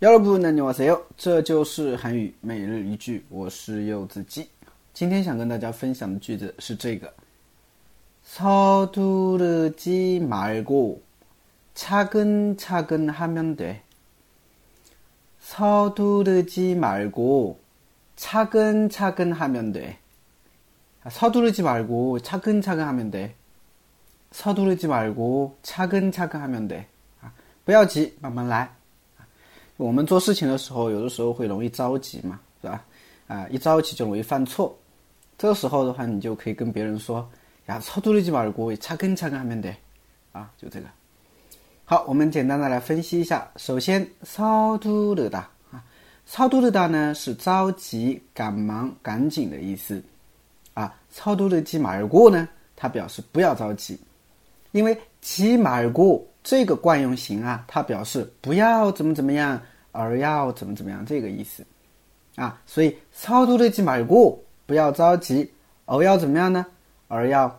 여러분 안녕하세요. 这就是韩语每日一句，我是柚子鸡。今天想跟大家分享的句子是这个：서두르지말고차근차근하면 돼。 서두르지말고차근차근하면 돼。 서두르지말고차근차근하면 돼。 서두르지말고차근차근하면 돼。 啊，不要急，慢慢来。 我们做事情的时候有的时候会容易着急嘛是吧？啊一着急就容易犯错。这个时候的话你就可以跟别人说呀超度的几马而过诶查干查干嘛得啊就这个。好我们简单的来分析一下。首先超度的哒啊超度的哒呢是着急赶忙赶紧的意思。啊超度的几马而过呢它表示不要着急。因为“吉马而过”这个惯用型啊，它表示不要怎么怎么样，而要怎么怎么样这个意思啊。所以“超度的吉马尔过”，不要着急，而要怎么样呢？而要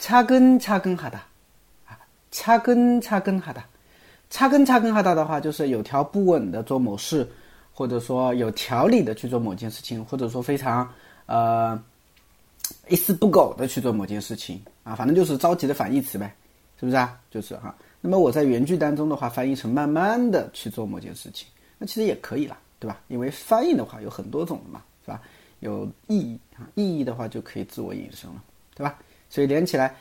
차근차근하 다， 啊，차근차근하 다， 차근차근하다的话就是有条不紊的做某事，或者说有条理的去做某件事情，或者说非常呃。一丝不苟的去做某件事情啊，反正就是着急的反义词呗。是不是啊？就是哈。那么我在原句当中的话，翻译成慢慢的去做某件事情，那其实也可以了，对吧？因为翻译的话有很多种的嘛，是吧？有意义啊，意义的话就可以自我引申了，对吧？所以连起来，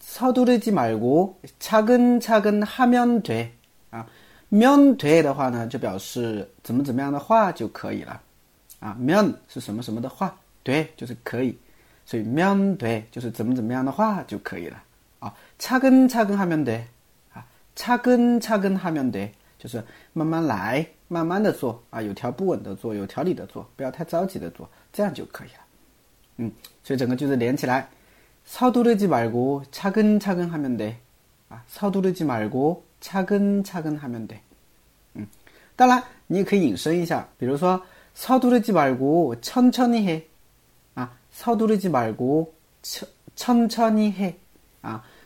서두르지말고차근차근하면 돼， 啊，면돼的话呢，就表示怎么怎么样的话就可以了，啊，면是什么什么的话，对，就是可以，所以면对就是怎么怎么样的话就可以了， 啊，차근차근하면 돼。 차근차근하면 돼， 就是慢慢来，慢慢的做啊，有条不紊的做，有条理的做，不要太着急的做，这样就可以了。嗯，所以整个句子连起来，서두르지말고차근차근하면 돼， 啊，서두르지말고차근차근하면 돼。 嗯，当然你也可以引申一下，比如说서두르지말고천천히 해， 啊，서두르지말고천천천히 해， 啊。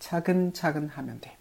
차근차근 하면 돼.